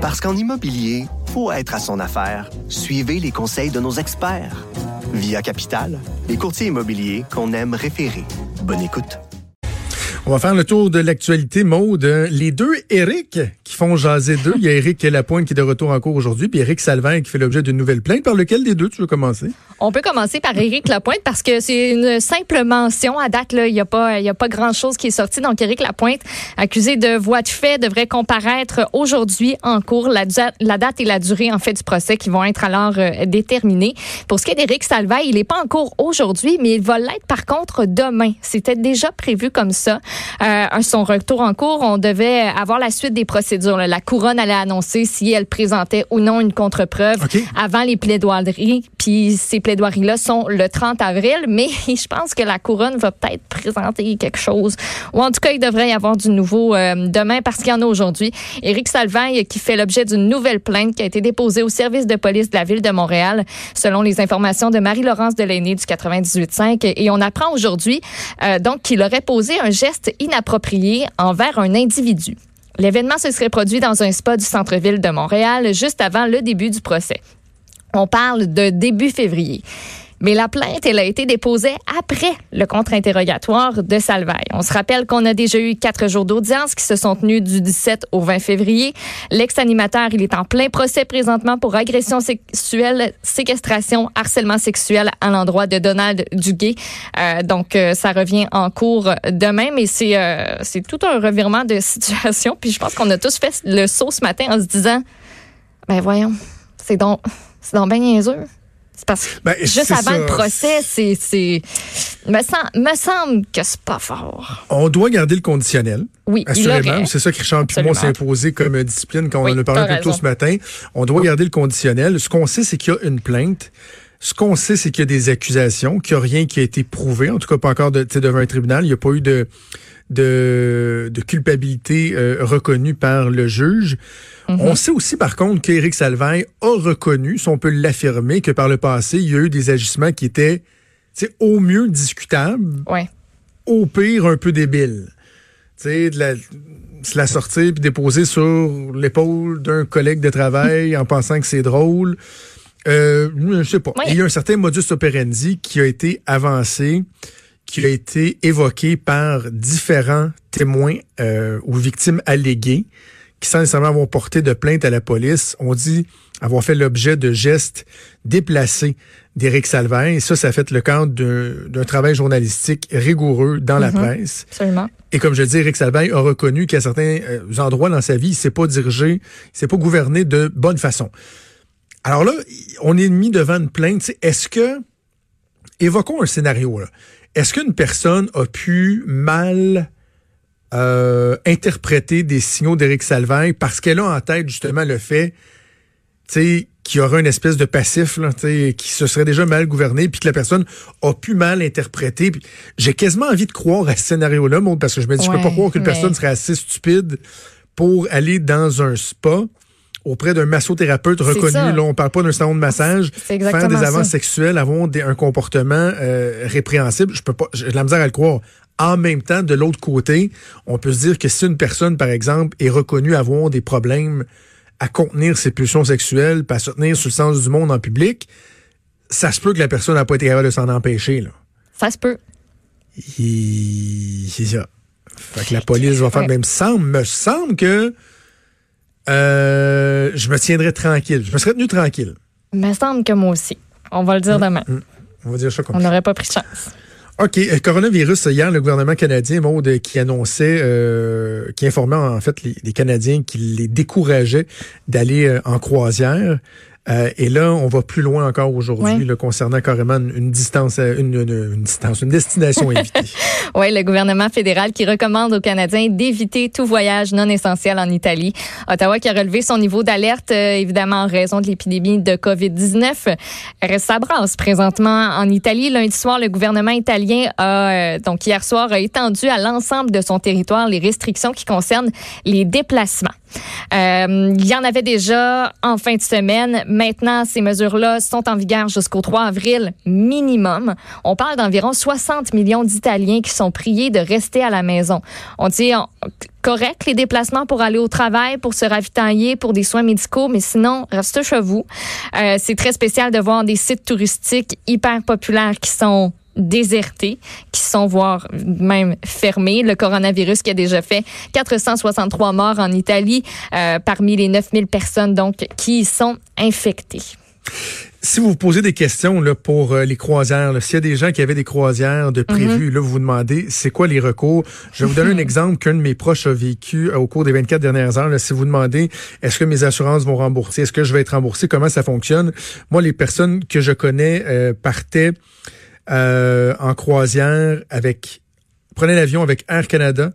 Parce qu'en immobilier, faut être à son affaire. Suivez les conseils de nos experts. Via Capital, les courtiers immobiliers qu'on aime référer. Bonne écoute. On va faire le tour de l'actualité, Maude. Les deux Eric qui font jaser d'eux. Il y a Eric Lapointe qui est de retour en cours aujourd'hui, puis Eric Salvin qui fait l'objet d'une nouvelle plainte. Par lequel des deux tu veux commencer? On peut commencer par Éric Lapointe parce que c'est une simple mention. À date, il n'y a pas, pas grand-chose qui est sorti. Donc, Éric Lapointe, accusé de voie de fait, devrait comparaître aujourd'hui en cours. La, date et la durée, en fait, du procès qui vont être alors euh, déterminés. Pour ce qui est d'Éric Salvaille, il n'est pas en cours aujourd'hui, mais il va l'être par contre demain. C'était déjà prévu comme ça. Euh, son retour en cours, on devait avoir la suite des procédures. La couronne allait annoncer si elle présentait ou non une contre-preuve avant les plaidoiries. Puis ces plaidoiries-là sont le 30 avril, mais je pense que la couronne va peut-être présenter quelque chose. Ou en tout cas, il devrait y avoir du nouveau euh, demain parce qu'il y en a aujourd'hui. Éric Salvaille qui fait l'objet d'une nouvelle plainte qui a été déposée au service de police de la ville de Montréal, selon les informations de Marie-Laurence Delaney du 98.5. Et on apprend aujourd'hui euh, donc qu'il aurait posé un geste inapproprié envers un individu. L'événement se serait produit dans un spa du centre-ville de Montréal juste avant le début du procès. On parle de début février. Mais la plainte, elle a été déposée après le contre-interrogatoire de Salvaille. On se rappelle qu'on a déjà eu quatre jours d'audience qui se sont tenus du 17 au 20 février. L'ex-animateur, il est en plein procès présentement pour agression sexuelle, séquestration, harcèlement sexuel à l'endroit de Donald Duguay. Euh, donc, euh, ça revient en cours demain, mais c'est euh, c'est tout un revirement de situation. Puis je pense qu'on a tous fait le saut ce matin en se disant, ben voyons, c'est donc, c'est donc bien niaiseux. Parce que ben, juste avant le procès, c'est, me, me semble que c'est pas fort. On doit garder le conditionnel. Oui, assurément. C'est ça que Richard Pimon s'est imposé comme discipline quand on en a parlé un peu tôt ce matin. On doit garder le conditionnel. Ce qu'on sait, c'est qu'il y a une plainte. Ce qu'on sait, c'est qu'il y a des accusations, qu'il n'y a rien qui a été prouvé, en tout cas pas encore de, devant un tribunal. Il n'y a pas eu de, de, de culpabilité euh, reconnue par le juge. Mhm. On sait aussi, par contre, qu'Éric Salvain a reconnu, si on peut l'affirmer, que par le passé, il y a eu des agissements qui étaient au mieux discutables, au pire un peu débiles. Tu sais, de la, se la sortir puis déposer sur l'épaule d'un collègue de travail en pensant que c'est drôle. Euh, je sais pas. Il y a un certain modus operandi qui a été avancé, qui a été évoqué par différents témoins euh, ou victimes alléguées qui sans nécessairement avoir porté de plainte à la police, ont dit avoir fait l'objet de gestes déplacés d'Éric Salvin. Et ça, ça a fait le cadre d'un travail journalistique rigoureux dans la mhm. presse. Absolument. Et comme je dis, Éric Salvin a reconnu qu'à certains euh, endroits dans sa vie, il s'est pas dirigé, il s'est pas gouverné de bonne façon. Alors là, on est mis devant une plainte. Est-ce que, évoquons un scénario, là. Est-ce qu'une personne a pu mal euh, interpréter des signaux d'Éric Salvain parce qu'elle a en tête justement le fait qu'il y aura une espèce de passif là, qui se serait déjà mal gouverné, puis que la personne a pu mal interpréter. J'ai quasiment envie de croire à ce scénario-là, parce que je me dis, je peux pas croire qu'une personne serait assez stupide pour aller dans un spa auprès d'un massothérapeute reconnu. Là, on parle pas d'un salon de massage, faire des avances sexuelles, avoir un comportement euh, répréhensible. Je peux pas, j'ai de la misère à le croire. En même temps, de l'autre côté, on peut se dire que si une personne, par exemple, est reconnue avoir des problèmes à contenir ses pulsions sexuelles, pas à se tenir sur le sens du monde en public, ça se peut que la personne n'a pas été capable de s'en empêcher. Là. Ça se peut. C'est ça. Fait que la police va faire. Même semble, me semble que euh, je me tiendrais tranquille. Je me serais tenu tranquille. Me semble que moi aussi. On va le dire hum, demain. Hum. On va dire ça comme On n'aurait pas pris de chance. OK. Euh, coronavirus, hier, le gouvernement canadien, Maud, qui annonçait, euh, qui informait en fait les, Canadiens qu'il les décourageait d'aller en croisière. Euh, et là, on va plus loin encore aujourd'hui concernant carrément une, distance, euh, une, une, distance, une destination évitée. oui, le gouvernement fédéral qui recommande aux Canadiens d'éviter tout voyage non essentiel en Italie. Ottawa qui a relevé son niveau d'alerte, euh, évidemment en raison de l'épidémie de COVID-19. Reste sa brasse présentement en Italie. Lundi soir, le gouvernement italien a, donc hier soir, a étendu à l'ensemble de son territoire les restrictions qui concernent les déplacements. Euh, il y en avait déjà en fin de semaine. Maintenant, ces mesures-là sont en vigueur jusqu'au 3 avril minimum. On parle d'environ 60 millions d'Italiens qui sont priés de rester à la maison. On dit correct les déplacements pour aller au travail, pour se ravitailler, pour des soins médicaux, mais sinon, reste chez vous. Euh, c'est très spécial de voir des sites touristiques hyper populaires qui sont désertés, qui sont voire même fermés. Le coronavirus qui a déjà fait 463 morts en Italie euh, parmi les 9000 personnes donc qui sont infectées. Si vous vous posez des questions là, pour euh, les croisières, s'il y a des gens qui avaient des croisières de prévues, mhm. là, vous vous demandez c'est quoi les recours? Je vais vous donner un exemple qu'un de mes proches a vécu euh, au cours des 24 dernières heures. Là, si vous demandez est-ce que mes assurances vont rembourser, est-ce que je vais être remboursé, comment ça fonctionne? Moi, les personnes que je connais euh, partaient en croisière avec prenaient l'avion avec Air Canada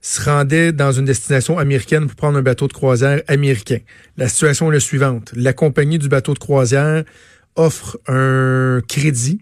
se rendait dans une destination américaine pour prendre un bateau de croisière américain. La situation est la suivante. La compagnie du bateau de croisière offre un crédit.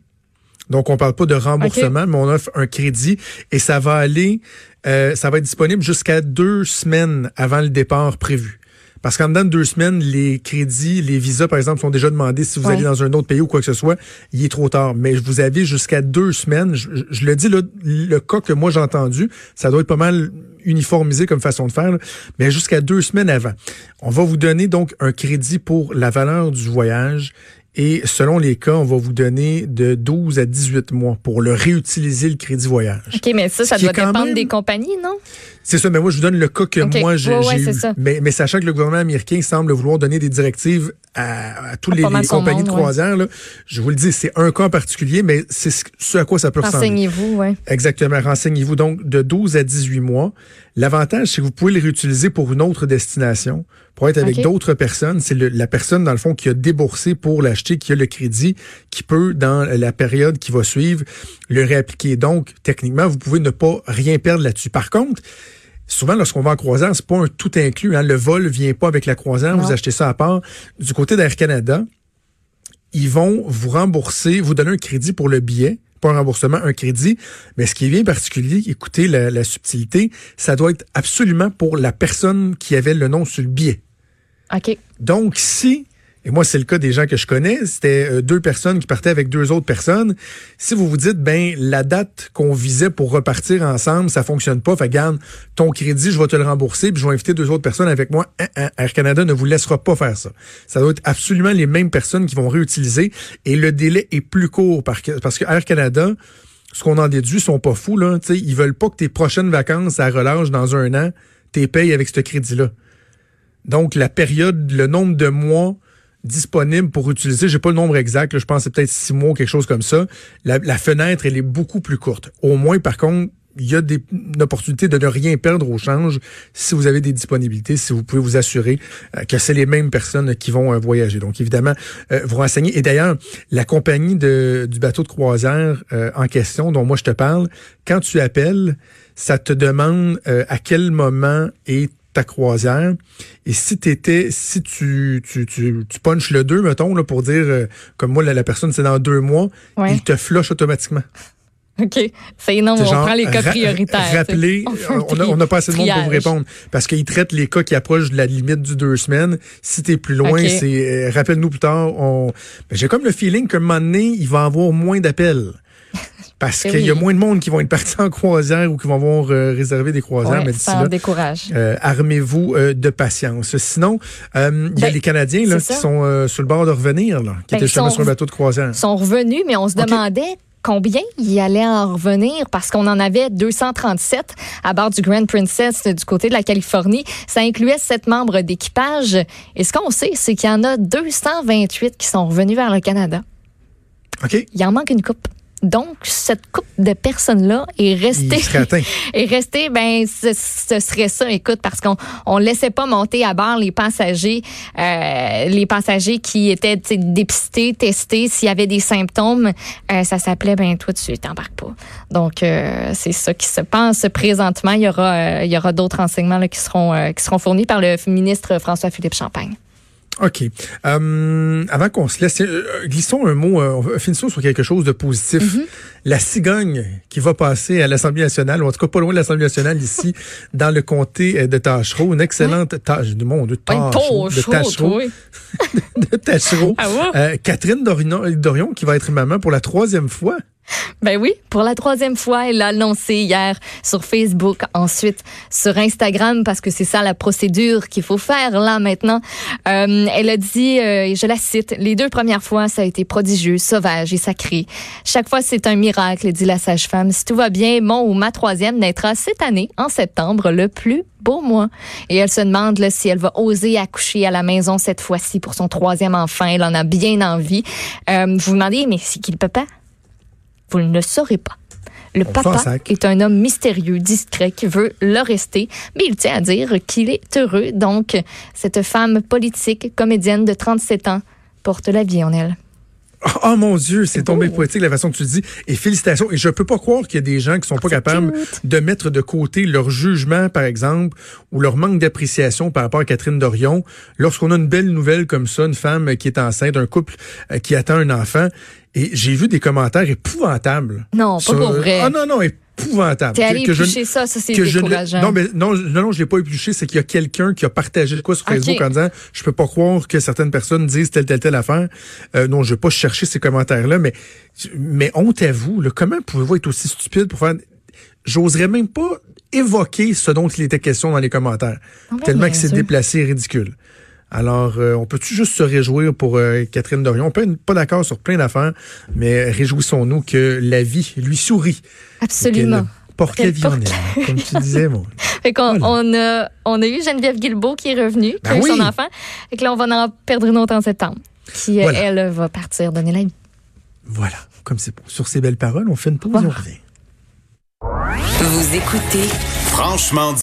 Donc, on parle pas de remboursement, mais on offre un crédit et ça va aller, euh, ça va être disponible jusqu'à deux semaines avant le départ prévu. Parce qu'en dedans de deux semaines, les crédits, les visas, par exemple, sont déjà demandés si vous allez dans un autre pays ou quoi que ce soit. Il est trop tard. Mais vous avez jusqu'à deux semaines. Je, le dis, le, le cas que moi j'ai entendu, ça doit être pas mal uniformisé comme façon de faire, mais jusqu'à deux semaines avant. On va vous donner donc un crédit pour la valeur du voyage et selon les cas, on va vous donner de 12 à 18 mois pour le réutiliser le crédit voyage. OK, mais ça, ça doit dépendre des compagnies, non? C'est ça, mais moi, je vous donne le cas que moi, j'ai eu. Mais, mais, sachant que le gouvernement américain semble vouloir donner des directives à, tous les, compagnies de croisière, là, je vous le dis, c'est un cas particulier, mais c'est ce à quoi ça peut ressembler. Renseignez-vous, oui. Exactement, renseignez-vous. Donc, de 12 à 18 mois. L'avantage, c'est que vous pouvez les réutiliser pour une autre destination, pour être avec d'autres personnes. C'est la personne, dans le fond, qui a déboursé pour qui a le crédit, qui peut, dans la période qui va suivre, le réappliquer. Donc, techniquement, vous pouvez ne pas rien perdre là-dessus. Par contre, souvent, lorsqu'on va en croisière, c'est pas un tout inclus. Hein. Le vol vient pas avec la croisière, vous achetez ça à part. Du côté d'Air Canada, ils vont vous rembourser, vous donner un crédit pour le billet, pas un remboursement, un crédit. Mais ce qui est bien particulier, écoutez la, la subtilité, ça doit être absolument pour la personne qui avait le nom sur le billet. OK. Donc, si et moi, c'est le cas des gens que je connais. C'était euh, deux personnes qui partaient avec deux autres personnes. Si vous vous dites, ben, la date qu'on visait pour repartir ensemble, ça fonctionne pas, fait garde ton crédit, je vais te le rembourser, puis je vais inviter deux autres personnes avec moi. Hein, hein, Air Canada ne vous laissera pas faire ça. Ça doit être absolument les mêmes personnes qui vont réutiliser et le délai est plus court parce que Air Canada, ce qu'on en déduit, sont pas fous, là. T'sais, ils veulent pas que tes prochaines vacances à relâche dans un an, t'es payes avec ce crédit-là. Donc, la période, le nombre de mois disponible pour utiliser. J'ai pas le nombre exact. je pense que c'est peut-être six mois quelque chose comme ça. La, fenêtre, elle est beaucoup plus courte. Au moins, par contre, il y a des, une opportunité de ne rien perdre au change si vous avez des disponibilités, si vous pouvez vous assurer euh, que c'est les mêmes personnes qui vont euh, voyager. Donc, évidemment, euh, vous renseignez. Et d'ailleurs, la compagnie de, du bateau de croisière en question, dont moi je te parle, quand tu appelles, ça te demande à quel moment est ta croisière. Et si t'étais, si tu, tu, tu, tu punches le 2, mettons, là, pour dire, euh, comme moi, la, personne, c'est dans deux mois, il te flush automatiquement. OK. C'est énorme. on prend les cas prioritaires. Rappeler, on n'a pas assez de monde pour vous répondre. Parce qu'ils traitent les cas qui approchent de la limite du deux semaines. Si t'es plus loin, c'est euh, rappelle-nous plus tard. On... Ben, j'ai comme le feeling qu'un moment donné, il va avoir moins d'appels. Parce qu'il y a moins de monde qui vont être partis en croisière ou qui vont avoir euh, réservé des croisières. mais ça décourage. Euh, armez-vous euh, de patience. Sinon, il y a ben, les Canadiens là, qui sont sur le bord de revenir, là, qui ben, étaient justement sur le bateau de croisière. Ils sont revenus, mais on se demandait combien il allait en revenir parce qu'on en avait 237 à bord du Grand Princess du côté de la Californie. Ça incluait sept membres d'équipage. Et ce qu'on sait, c'est qu'il y en a 228 qui sont revenus vers le Canada. OK. Il en manque une coupe. Donc, cette coupe de personnes-là est restée. est restée, ben, ce, serait ça, écoute, parce qu'on on laissait pas monter à bord les passagers, euh, les passagers qui étaient dépistés, testés, s'il y avait des symptômes, euh, ça s'appelait, ben, toi, tu t'embarques pas. Donc, euh, c'est ça qui se passe présentement. Il y aura, il y aura d'autres renseignements là, qui seront, qui seront fournis par le ministre François-Philippe Champagne. OK. Euh, avant qu'on se laisse, euh, glissons un mot, euh, finissons sur quelque chose de positif. Mm-hmm. La cigogne qui va passer à l'Assemblée nationale, ou en tout cas pas loin de l'Assemblée nationale ici, dans le comté de Tachereau, une excellente tâche du monde de Tachereau, de Tachereau, de Tachereau. Ah Catherine Dorion, Dorion qui va être maman pour la troisième fois. Ben oui, pour la troisième fois, elle l'a annoncé hier sur Facebook, ensuite sur Instagram, parce que c'est ça la procédure qu'il faut faire là maintenant. Euh, elle a dit, euh, je la cite, les deux premières fois, ça a été prodigieux, sauvage et sacré. Chaque fois, c'est un miracle, dit la sage-femme. Si tout va bien, mon ou ma troisième naîtra cette année, en septembre, le plus beau mois. Et elle se demande là, si elle va oser accoucher à la maison cette fois-ci pour son troisième enfant. Elle en a bien envie. Euh, vous vous demandez, mais c'est qui le papa? Vous ne le saurez pas. Le papa est un homme mystérieux, discret, qui veut le rester, mais il tient à dire qu'il est heureux. Donc, cette femme politique, comédienne de 37 ans, porte la vie en elle. Oh mon Dieu, c'est tombé poétique la façon que tu dis. Et félicitations. Et je peux pas croire qu'il y a des gens qui sont pas capables de mettre de côté leur jugement, par exemple, ou leur manque d'appréciation par rapport à Catherine Dorion. Lorsqu'on a une belle nouvelle comme ça, une femme qui est enceinte, un couple euh, qui attend un enfant, et j'ai vu des commentaires épouvantables. Non, pas pour vrai. Ah non, non, épouvantable. T'es allé éplucher ça, ça c'est décourageant. non, mais non, non, non, je l'ai pas épluché, c'est qu'il y a quelqu'un qui a partagé quoi sur Facebook en disant, je peux pas croire que certaines personnes disent telle, telle, telle affaire. Euh, non, je vais pas chercher ces commentaires-là, mais, mais honte à vous, là, comment pouvez-vous être aussi stupide pour faire, j'oserais même pas évoquer ce dont il était question dans les commentaires. Ah tellement que c'est déplacé et ridicule. Alors, euh, on peut-tu juste se réjouir pour euh, Catherine Dorion? On peut être pas d'accord sur plein d'affaires, mais réjouissons-nous que la vie lui sourit. Absolument. Porte la vie en elle, comme tu disais, moi. fait qu'on on a, on a eu Geneviève Guilbeault qui est revenue, qui ben a son enfant. Et que là, on va en perdre une autre en septembre, qui, elle, va partir donner la vie. Voilà. Comme c'est sur ces belles paroles, on fait une pause et on revient. Vous écoutez Franchement